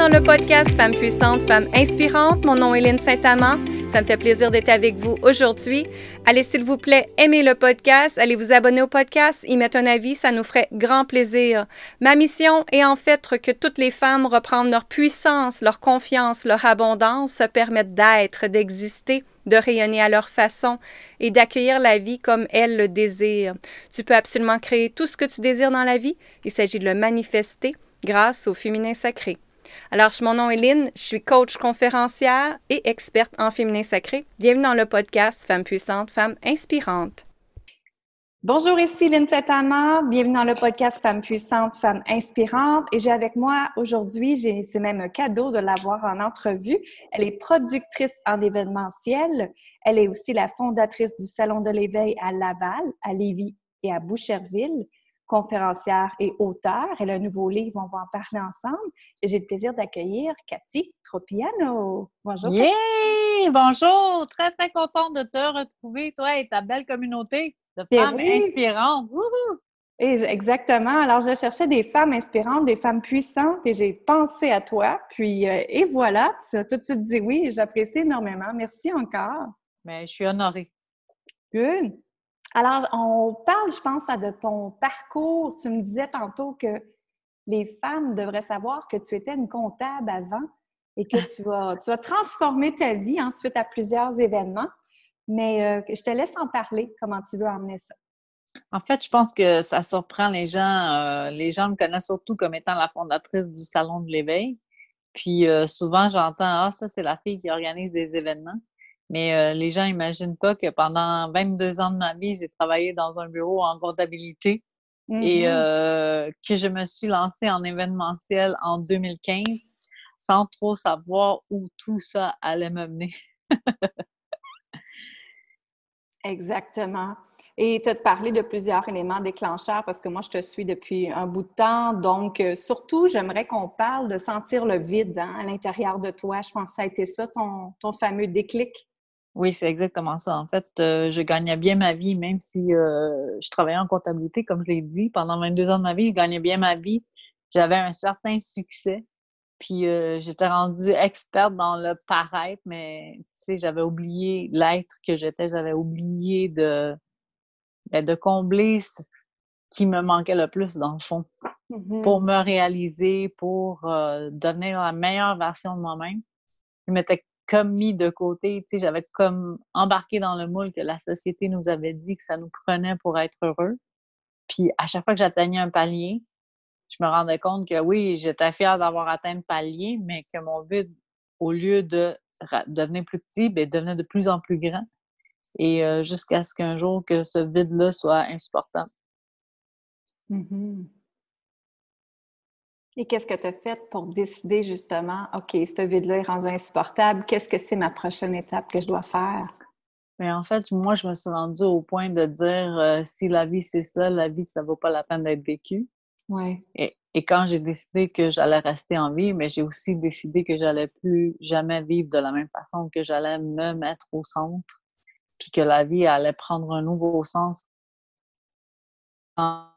dans le podcast Femmes puissantes, Femmes inspirantes. Mon nom est Lynne Saint-Amand. Ça me fait plaisir d'être avec vous aujourd'hui. Allez, s'il vous plaît, aimez le podcast. Allez vous abonner au podcast, y mettre un avis, ça nous ferait grand plaisir. Ma mission est en fait que toutes les femmes reprennent leur puissance, leur confiance, leur abondance, se permettent d'être, d'exister de rayonner à leur façon et d'accueillir la vie comme elles le désirent. Tu peux absolument créer tout ce que tu désires dans la vie. Il s'agit de le manifester grâce au féminin sacré. Alors, mon nom est Lynn, je suis coach conférencière et experte en féminin sacré. Bienvenue dans le podcast Femmes puissantes, Femmes inspirantes. Bonjour, ici Lynn Tetana. Bienvenue dans le podcast Femmes puissantes, Femmes inspirantes. Et j'ai avec moi aujourd'hui, c'est même un cadeau de l'avoir en entrevue. Elle est productrice en événementiel. Elle est aussi la fondatrice du Salon de l'éveil à Laval, à Lévis et à Boucherville conférencière et auteure. Elle a un nouveau livre, on va en parler ensemble. Et j'ai le plaisir d'accueillir Cathy Tropiano. Bonjour. Yeah! Bonjour! Très, très contente de te retrouver, toi et ta belle communauté de ben femmes inspirantes. Et exactement. Alors, je cherchais des femmes inspirantes, des femmes puissantes et j'ai pensé à toi. Puis, euh, et voilà, tu as tout de suite dit oui. J'apprécie énormément. Merci encore. Mais ben, je suis honorée. Good. Alors, on parle, je pense, de ton parcours. Tu me disais tantôt que les femmes devraient savoir que tu étais une comptable avant et que tu vas, tu transformer ta vie ensuite à plusieurs événements. Mais euh, je te laisse en parler, comment tu veux emmener ça? En fait, je pense que ça surprend les gens. Euh, les gens me connaissent surtout comme étant la fondatrice du Salon de l'éveil. Puis euh, souvent, j'entends Ah, ça, c'est la fille qui organise des événements. Mais euh, les gens n'imaginent pas que pendant 22 ans de ma vie, j'ai travaillé dans un bureau en comptabilité et mm-hmm. euh, que je me suis lancée en événementiel en 2015 sans trop savoir où tout ça allait me mener. Exactement. Et tu as parlé de plusieurs éléments déclencheurs parce que moi, je te suis depuis un bout de temps. Donc, euh, surtout, j'aimerais qu'on parle de sentir le vide hein, à l'intérieur de toi. Je pense que ça a été ça, ton, ton fameux déclic. Oui, c'est exactement ça. En fait, euh, je gagnais bien ma vie, même si euh, je travaillais en comptabilité, comme je l'ai dit, pendant 22 ans de ma vie, je gagnais bien ma vie. J'avais un certain succès. Puis euh, j'étais rendue experte dans le paraître, mais tu sais, j'avais oublié l'être que j'étais, j'avais oublié de, ben, de combler ce qui me manquait le plus, dans le fond, mmh pour me réaliser, pour devenir la meilleure version de moi-même. Je m'étais comme mis de côté. Tu sais, j'avais comme embarqué dans le moule que la société nous avait dit que ça nous prenait pour être heureux. Puis à chaque fois que j'atteignais un palier, je me rendais compte que oui, j'étais fière d'avoir atteint le palier, mais que mon vide, au lieu de devenir plus petit, bien, devenait de plus en plus grand. Et euh, jusqu'à ce qu'un jour que ce vide-là soit insupportable. Mmh et qu'est-ce que tu as fait pour décider justement, OK, ce vide-là est rendu insupportable, qu'est-ce que c'est ma prochaine étape que je dois faire? Mais en fait, moi, je me suis rendue au point de dire euh, si la vie c'est ça, la vie, ça vaut pas la peine d'être vécue. Ouais. Et, et, quand j'ai décidé que j'allais rester en vie, mais j'ai aussi décidé que j'allais plus jamais vivre de la même façon, que j'allais me mettre au centre, puis que la vie allait prendre un nouveau sens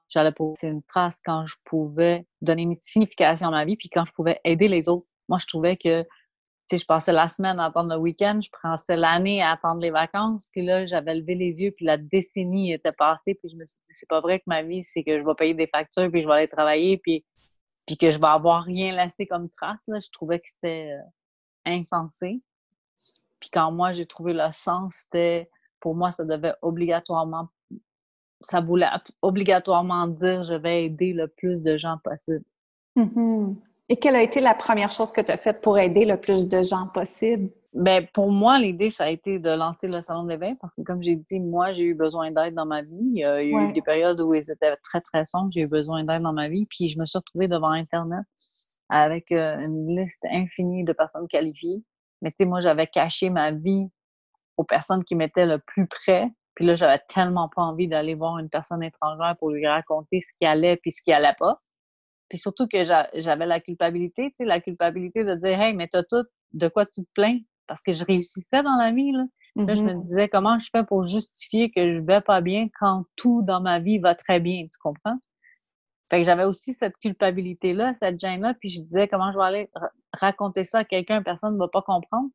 j'allais poser une trace quand je pouvais donner une signification à ma vie, puis quand je pouvais aider les autres. Moi, je trouvais que, sais, je passais la semaine à attendre le week-end, je passais l'année à attendre les vacances, puis là, j'avais levé les yeux, puis la décennie était passée, puis je me suis dit, c'est pas vrai que ma vie, c'est que je vais payer des factures, puis je vais aller travailler, puis, puis que je vais avoir rien laissé comme trace, là. Je trouvais que c'était euh, insensé. Puis quand moi, j'ai trouvé le sens, c'était, pour moi, ça devait obligatoirement ça voulait obligatoirement dire je vais aider le plus de gens possible. Mm-hmm. Et quelle a été la première chose que tu as faite pour aider le plus de gens possible? Ben, pour moi, l'idée, ça a été de lancer le salon d'éveil parce que, comme j'ai dit, moi, j'ai eu besoin d'aide dans ma vie. Il y a eu des périodes où ils étaient très, très sombres. J'ai eu besoin d'aide dans ma vie. Puis, je me suis retrouvée devant Internet avec euh, une liste infinie de personnes qualifiées. Mais, tu sais, moi, j'avais caché ma vie aux personnes qui m'étaient le plus près puis là, j'avais tellement pas envie d'aller voir une personne étrangère pour lui raconter ce qui allait puis ce qui allait pas. Puis surtout que j'avais la culpabilité, tu sais, la culpabilité de dire Hey, mais t'as tout, de quoi tu te plains? Parce que je réussissais dans la vie, là. Là, je me mm-hmm. disais comment je fais pour justifier que je vais pas bien quand tout dans ma vie va très bien, tu comprends? Fait que j'avais aussi cette culpabilité-là, cette gêne-là, puis je disais comment je vais aller raconter ça à quelqu'un, personne ne va pas comprendre.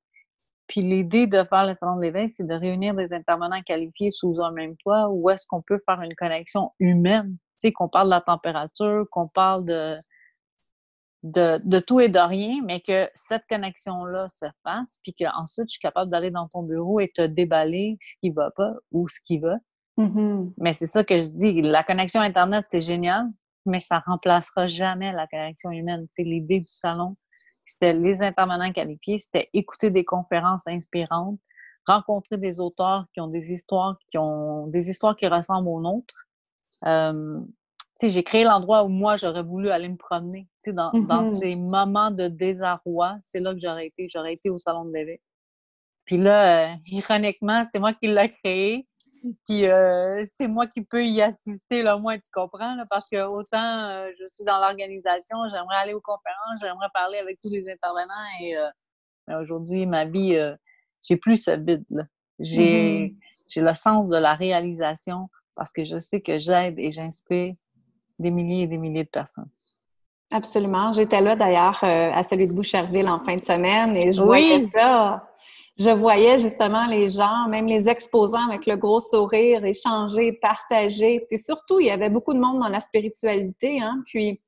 Puis l'idée de faire le salon de l'éveil, c'est de réunir des intervenants qualifiés sous un même toit où est-ce qu'on peut faire une connexion humaine. Tu sais, qu'on parle de la température, qu'on parle de, de, tout et de rien, mais que cette connexion-là se fasse, puis qu'ensuite, je suis capable d'aller dans ton bureau et te déballer ce qui va pas ou ce qui va. Mm-hmm. Mais c'est ça que je dis. La connexion Internet, c'est génial, mais ça remplacera jamais la connexion humaine. C'est l'idée du salon, c'était les intervenants qualifiés, c'était écouter des conférences inspirantes, rencontrer des auteurs qui ont des histoires qui ont des histoires qui ressemblent aux nôtres. Euh, j'ai créé l'endroit où moi j'aurais voulu aller me promener. Dans, dans Mm-hmm. ces moments de désarroi, c'est là que j'aurais été. J'aurais été au salon de bébé. Puis là, euh, ironiquement, c'est moi qui l'ai créé. Puis euh, c'est moi qui peux y assister, le moins, tu comprends? Là, parce que autant euh, je suis dans l'organisation, j'aimerais aller aux conférences, j'aimerais parler avec tous les intervenants. Et euh, aujourd'hui, ma vie, j'ai plus ce vide-là. J'ai j'ai le sens de la réalisation parce que je sais que j'aide et j'inspire des milliers et des milliers de personnes. Absolument. J'étais là d'ailleurs à celui de Boucherville en fin de semaine et je Oui. voyais ça. Je voyais justement les gens, même les exposants avec le gros sourire, échanger, partager. Et surtout, il y avait beaucoup de monde dans la spiritualité. Hein? Puis,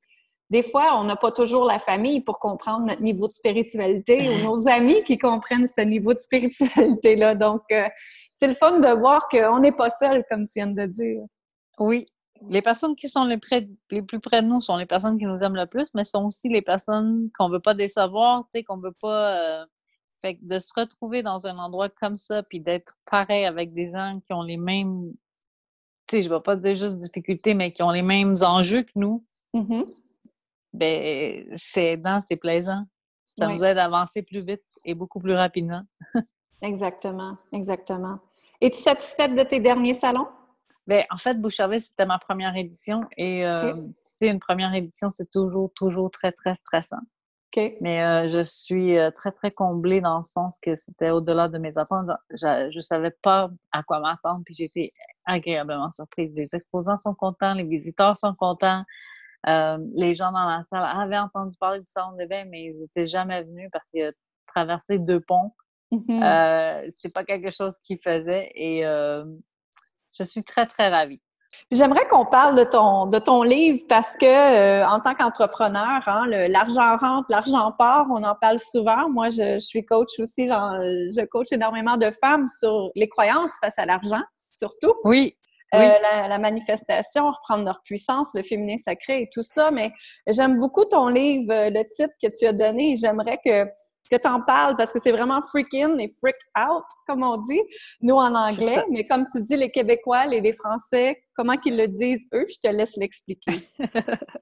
des fois, on n'a pas toujours la famille pour comprendre notre niveau de spiritualité ou nos amis qui comprennent ce niveau de spiritualité-là. Donc, euh, c'est le fun de voir qu'on n'est pas seul, comme tu viens de dire. Oui. Les personnes qui sont les, près- les plus près de nous sont les personnes qui nous aiment le plus, mais sont aussi les personnes qu'on veut pas décevoir, tu sais, qu'on veut pas. euh, Fait que de se retrouver dans un endroit comme ça, puis d'être pareil avec des gens qui ont les mêmes. Tu sais, je vais pas dire juste difficultés, mais qui ont les mêmes enjeux que nous, Mhm. ben c'est aidant, c'est plaisant. Ça Oui. nous aide à avancer plus vite et beaucoup plus rapidement. Exactement, exactement. Es-tu satisfaite de tes derniers salons? Ben, en fait, Boucherville, c'était ma première édition et euh, tu sais, une première édition, c'est toujours, toujours très, très stressant. Mais euh, je suis euh, très, très comblée dans le sens que c'était au-delà de mes attentes. Je ne savais pas à quoi m'attendre, puis été agréablement surprise. Les exposants sont contents, les visiteurs sont contents. Euh, les gens dans la salle avaient entendu parler du salon de bain, mais ils n'étaient jamais venus parce que traverser deux ponts, euh, c'est pas quelque chose qu'ils faisaient et euh, je suis très, très ravie. J'aimerais qu'on parle de ton, de ton livre parce que, euh, en tant qu'entrepreneur, hein, l'argent rentre, l'argent part, on en parle souvent. Moi, je, je suis coach aussi, genre, je coach énormément de femmes sur les croyances face à l'argent, surtout. Oui, Euh, Oui. la, la manifestation, reprendre leur puissance, le féminin sacré et tout ça. Mais j'aime beaucoup ton livre, euh, le titre que tu as donné. J'aimerais que, que tu en parles parce que c'est vraiment freak in et freak out, comme on dit, nous en anglais. Mais comme tu dis, les Québécois et les Français, comment qu'ils le disent eux, je te laisse l'expliquer.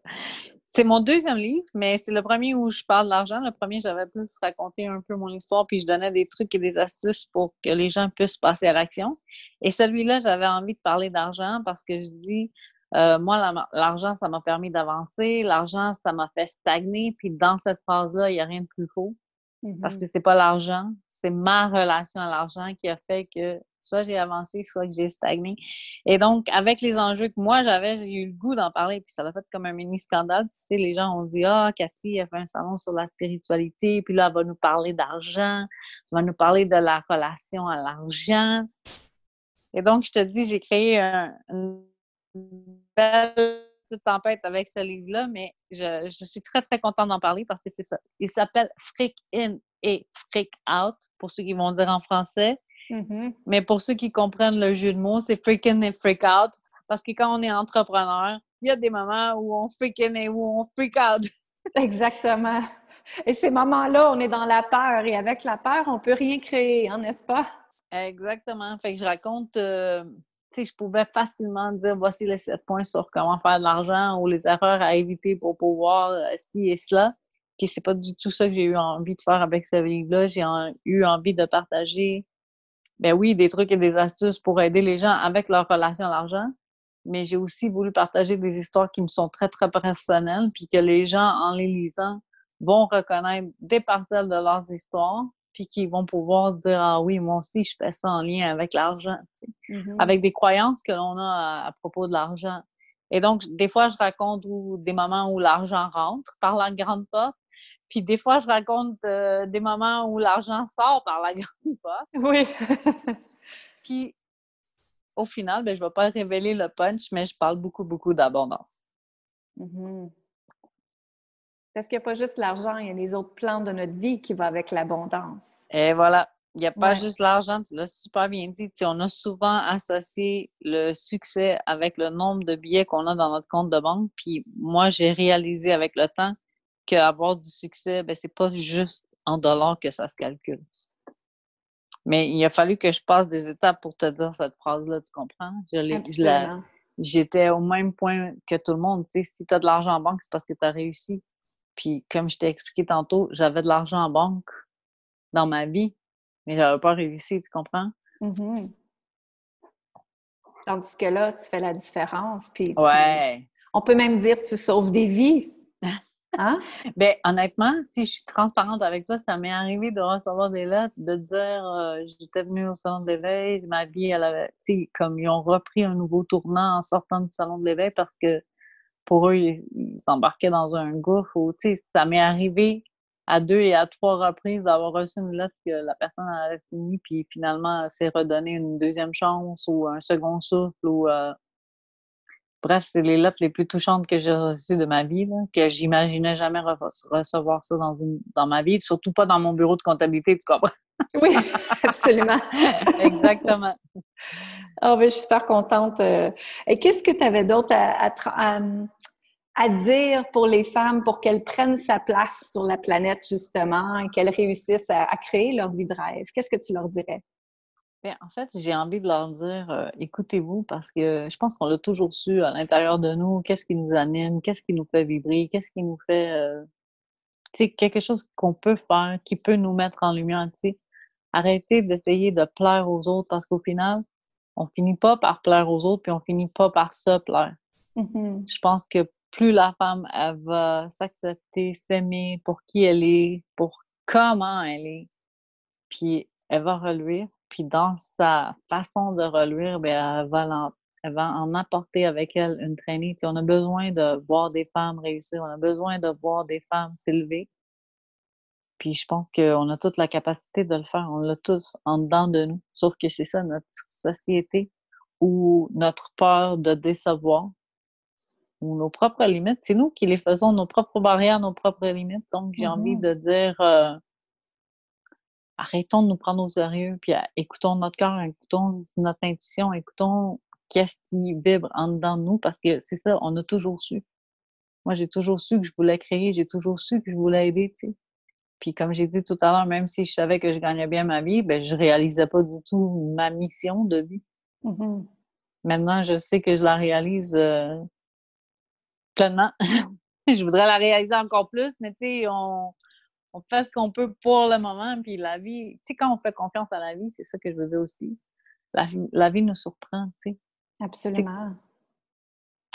C'est mon deuxième livre, mais c'est le premier où je parle d'argent. Le premier, j'avais plus raconté un peu mon histoire, puis je donnais des trucs et des astuces pour que les gens puissent passer à l'action. Et celui-là, j'avais envie de parler d'argent parce que je dis, euh, moi, la- l'argent, ça m'a permis d'avancer. L'argent, ça m'a fait stagner. Puis dans cette phase-là, il n'y a rien de plus faux parce Mhm. que c'est pas l'argent, c'est ma relation à l'argent qui a fait que soit j'ai avancé, soit que j'ai stagné. Et donc, avec les enjeux que moi j'avais, j'ai eu le goût d'en parler, puis ça l'a fait comme un mini scandale. Tu sais, les gens ont dit Ah, Cathy, elle fait un salon sur la spiritualité, puis là, elle va nous parler d'argent, elle va nous parler de la relation à l'argent. Et donc, je te dis, j'ai créé un- une belle petite tempête avec ce livre-là, mais je, je suis très, très contente d'en parler parce que c'est ça. Il s'appelle Freak In et Freak Out, pour ceux qui vont dire en français. Mhm. Mais pour ceux qui comprennent le jeu de mots, c'est Freak In et Freak Out. Parce que quand on est entrepreneur, il y a des moments où on freak in et où on freak out. Exactement. Et ces moments-là, on est dans la peur et avec la peur, on peut rien créer, hein, n'est-ce pas? Exactement. Fait que je raconte, euh, je pouvais facilement dire voici les sept points sur comment faire de l'argent ou les erreurs à éviter pour pouvoir euh, ci et cela. Puis c'est pas du tout ça que j'ai eu envie de faire avec ce livre-là. J'ai eu envie de partager, ben oui, des trucs et des astuces pour aider les gens avec leur relation à l'argent. Mais j'ai aussi voulu partager des histoires qui me sont très, très personnelles, puis que les gens, en les lisant, vont reconnaître des parcelles de leurs histoires, puis qui vont pouvoir dire Ah oui, moi aussi, je fais ça en lien avec l'argent. Mhm. avec des croyances que l'on a à, à propos de l'argent. Et donc, des fois, je raconte des moments où l'argent rentre par la grande porte. Puis des fois, je raconte euh, des moments où l'argent sort par la grande porte. Oui. puis au final, ben, je ne vais pas révéler le punch, mais je parle beaucoup, beaucoup d'abondance. Mm-hmm. Parce qu'il n'y a pas juste l'argent, il y a les autres plans de notre vie qui vont avec l'abondance. Et voilà. Il n'y a pas juste l'argent, tu l'as super bien dit. on a souvent associé le succès avec le nombre de billets qu'on a dans notre compte de banque. Puis moi, j'ai réalisé avec le temps qu'avoir du succès, ben, c'est pas juste en dollars que ça se calcule. Mais il a fallu que je passe des étapes pour te dire cette phrase-là, tu comprends? J'étais au même point que tout le monde. si tu as de l'argent en banque, c'est parce que tu as réussi. Puis, comme je t'ai expliqué tantôt, j'avais de l'argent en banque dans ma vie, mais je n'avais pas réussi, tu comprends? Mm-hmm. Tandis que là, tu fais la différence. Puis ouais. On peut même dire que tu sauves des vies. Hein? ben, honnêtement, si je suis transparente avec toi, ça m'est arrivé de recevoir des lettres, de dire euh, j'étais venue au salon de l'éveil, ma vie, elle avait, tu sais, comme ils ont repris un nouveau tournant en sortant du salon de l'éveil parce que pour eux, ils s'embarquaient dans un gouffre ou, ça m'est arrivé à deux et à trois reprises d'avoir reçu une lettre que la personne avait fini, puis finalement, s'est redonné une deuxième chance ou un second souffle ou. Euh, bref, c'est les lettres les plus touchantes que j'ai reçues de ma vie, que j'imaginais jamais recevoir ça dans, une, dans ma vie, surtout pas dans mon bureau de comptabilité, tu comprends? Oui, absolument. Exactement. Oh, ben, je suis super contente. Euh. Et qu'est-ce que tu avais d'autre à, à, dire pour les femmes pour qu'elles prennent sa place sur la planète, justement, et qu'elles réussissent à, créer leur vie de rêve? Qu'est-ce que tu leur dirais? Bien, en fait, j'ai envie de leur dire euh, écoutez-vous parce que je pense qu'on l'a toujours su à l'intérieur de nous, qu'est-ce qui nous anime, qu'est-ce qui nous fait vibrer, qu'est-ce qui nous fait. Euh, tu sais, quelque chose qu'on peut faire, qui peut nous mettre en lumière. Tu arrêtez d'essayer de plaire aux autres parce qu'au final, on finit pas par plaire aux autres puis on finit pas par se plaire. Mm-hmm. Je pense que plus la femme elle va s'accepter, s'aimer pour qui elle est, pour comment elle est, puis elle va reluire. Puis dans sa façon de reluire, ben, elle, va elle va en apporter avec elle une traînée. on a besoin de voir des femmes réussir, on a besoin de voir des femmes s'élever. Puis je pense qu'on a toute la capacité de le faire. On l'a tous en dedans de nous. Sauf que c'est ça, notre société ou notre peur de décevoir ou nos propres limites. C'est nous qui les faisons, nos propres barrières, nos propres limites. Donc, j'ai envie mm-hmm. de dire euh, arrêtons de nous prendre au sérieux, puis écoutons notre cœur, écoutons notre intuition, écoutons qu'est-ce qui vibre en dedans de nous, parce que c'est ça, on a toujours su. Moi, j'ai toujours su que je voulais créer, j'ai toujours su que je voulais aider, tu sais. Puis comme j'ai dit tout à l'heure, même si je savais que je gagnais bien ma vie, ben je réalisais pas du tout ma mission de vie. Mm-hmm. Maintenant, je sais que je la réalise euh, pleinement. je voudrais la réaliser encore plus, mais tu sais, on, on fait ce qu'on peut pour le moment, puis la vie, tu sais, quand on fait confiance à la vie, c'est ça que je veux dire aussi. La, la vie nous surprend, tu sais. Absolument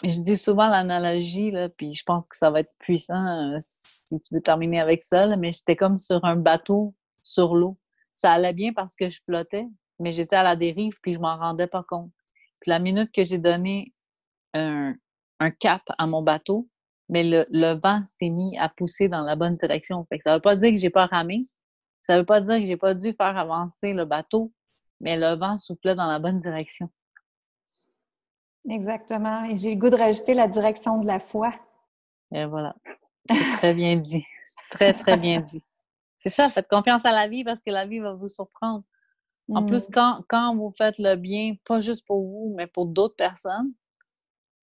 je dis souvent l'analogie, là, puis je pense que ça va être puissant euh, si tu veux terminer avec ça, mais c'était comme sur un bateau sur l'eau. Ça allait bien parce que je flottais, mais j'étais à la dérive, puis je m'en rendais pas compte. Puis la minute que j'ai donné un, cap à mon bateau, mais le, vent s'est mis à pousser dans la bonne direction. Fait que ça veut pas dire que j'ai pas ramé, ça veut pas dire que j'ai pas dû faire avancer le bateau, mais le vent soufflait dans la bonne direction. Exactement. Et j'ai le goût de rajouter la direction de la foi. Et voilà. Très bien dit. Très, très bien dit. C'est ça, faites confiance à la vie parce que la vie va vous surprendre. En mm. plus, quand, quand vous faites le bien, pas juste pour vous, mais pour d'autres personnes,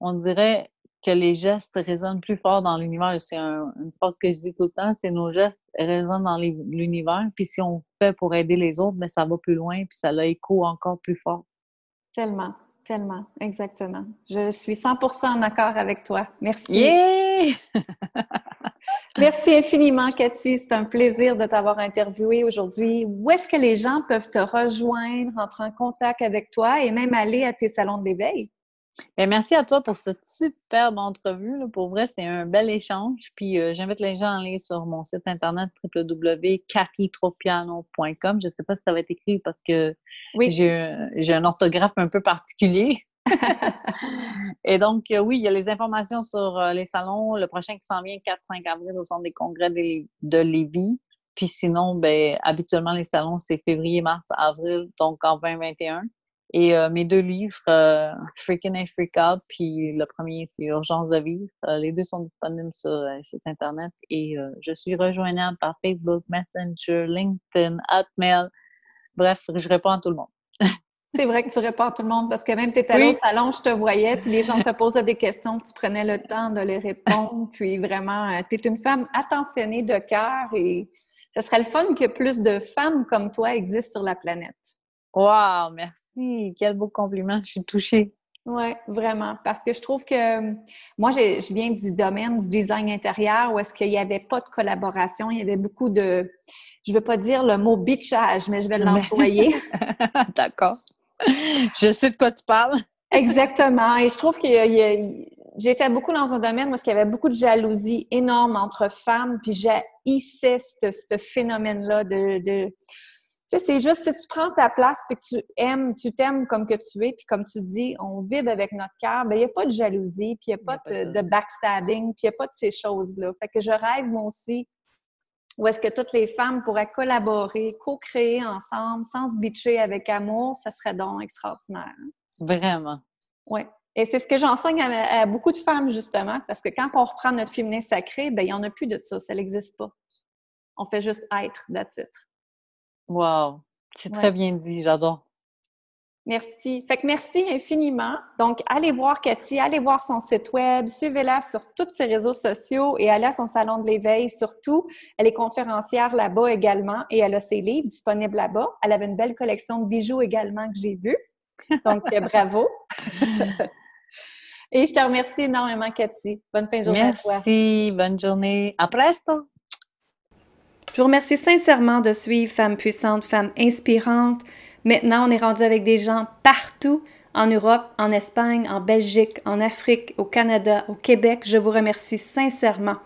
on dirait que les gestes résonnent plus fort dans l'univers. C'est une phrase que je dis tout le temps, c'est nos gestes résonnent dans l'univers. Puis si on fait pour aider les autres, mais ben, ça va plus loin, puis ça l'écho encore plus fort. Tellement. Tellement, exactement. Je suis 100% en accord avec toi. Merci. Yeah! Merci infiniment, Cathy. C'est un plaisir de t'avoir interviewé aujourd'hui. Où est-ce que les gens peuvent te rejoindre, entrer en contact avec toi et même aller à tes salons de l'éveil? Ben, merci à toi pour cette superbe entrevue. Pour vrai, c'est un bel échange. Puis euh, j'invite les gens à aller sur mon site internet www.cathytropiano.com. Je ne sais pas si ça va être écrit parce que j'ai un orthographe un peu particulier. Et donc, euh, oui, il y a les informations sur euh, les salons. Le prochain qui s'en vient, 4-5 avril, au Centre des congrès de, de Lévis. Puis sinon, ben, habituellement, les salons, c'est février, mars, avril, donc en 2021. Et euh, mes deux livres, euh, Freaking and Freak Out, puis le premier, c'est Urgence de vivre. Euh, les deux sont disponibles sur le site Internet et je suis rejoignable par Facebook, Messenger, LinkedIn, Hotmail. Bref, je réponds à tout le monde. c'est vrai que tu réponds à tout le monde parce que même tu étais allé au salon, je te voyais, puis les gens te posaient des questions, tu prenais le temps de les répondre. Puis vraiment, tu es une femme attentionnée de cœur et ce serait le fun que plus de femmes comme toi existent sur la planète. Wow, merci. Quel beau compliment. Je suis touchée. Oui, vraiment. Parce que je trouve que moi, je viens du domaine du design intérieur où est-ce qu'il n'y avait pas de collaboration. Il y avait beaucoup de, je ne veux pas dire le mot bitchage, mais je vais l'employer. D'accord. Je sais de quoi tu parles. Exactement. Et je trouve que j'étais beaucoup dans un domaine où il y avait beaucoup de jalousie énorme entre femmes, puis j'haïssais ce, ce phénomène-là de sais, c'est juste si tu prends ta place puis que tu aimes, tu t'aimes comme que tu es, puis comme tu dis, on vibre avec notre cœur, bien, il n'y a pas de jalousie, puis il n'y a pas, de, backstabbing, puis il n'y a pas de ces choses-là. Fait que je rêve, moi aussi, où est-ce que toutes les femmes pourraient collaborer, co-créer ensemble, sans se bitcher avec amour, ça serait donc extraordinaire. Hein. Vraiment. Oui. Et c'est ce que j'enseigne à, beaucoup de femmes, justement, parce que quand on reprend notre féminin sacré, bien, il n'y en a plus de ça, ça n'existe pas. On fait juste être, that's Wow! C'est très bien dit, j'adore. Merci. Fait que merci infiniment. Donc, allez voir Cathy, allez voir son site web, suivez-la sur tous ses réseaux sociaux et allez à son salon de l'éveil surtout. Elle est conférencière là-bas également et elle a ses livres disponibles là-bas. Elle avait une belle collection de bijoux également que j'ai vu. Donc, euh, bravo. et je te remercie énormément, Cathy. Bonne fin de journée à toi. Merci. Bonne journée. À presto. Je vous remercie sincèrement de suivre Femmes puissantes, Femmes inspirantes. Maintenant, on est rendu avec des gens partout en Europe, en Espagne, en Belgique, en Afrique, au Canada, au Québec. Je vous remercie sincèrement.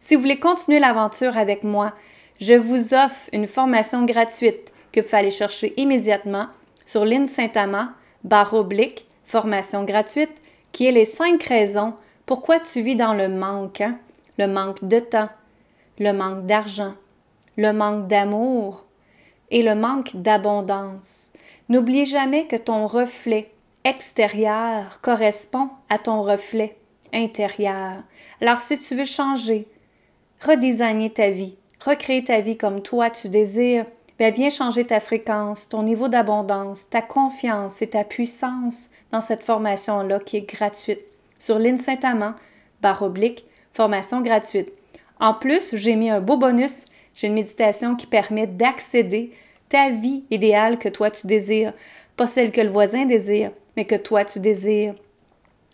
Si vous voulez continuer l'aventure avec moi, je vous offre une formation gratuite que vous allez chercher immédiatement sur l'île Saint-Amand, barre oblique, formation gratuite, qui est les cinq raisons pourquoi tu vis dans le manque. Hein? Le manque de temps, le manque d'argent, le manque d'amour et le manque d'abondance. N'oublie jamais que ton reflet extérieur correspond à ton reflet intérieur. Alors si tu veux changer, redesigner ta vie, recréer ta vie comme toi tu désires, bien viens changer ta fréquence, ton niveau d'abondance, ta confiance et ta puissance dans cette formation-là qui est gratuite. Sur l'IN Saint-Amand, barre oblique, formation gratuite. En plus, j'ai mis un beau bonus j'ai une méditation qui permet d'accéder ta vie idéale que toi tu désires, pas celle que le voisin désire, mais que toi tu désires.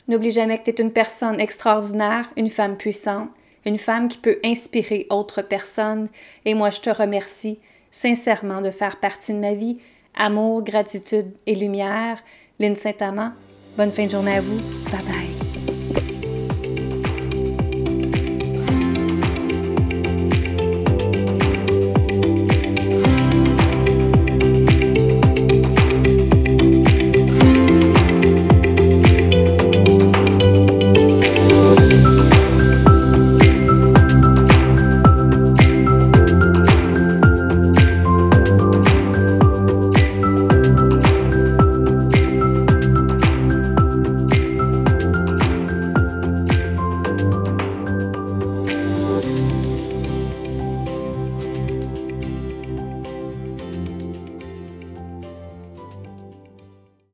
N'oublie jamais que tu es une personne extraordinaire, une femme puissante, une femme qui peut inspirer autres personnes. Et moi, je te remercie sincèrement de faire partie de ma vie. Amour, gratitude et lumière. Lynne Saint-Amand, bonne fin de journée à vous. Bye bye.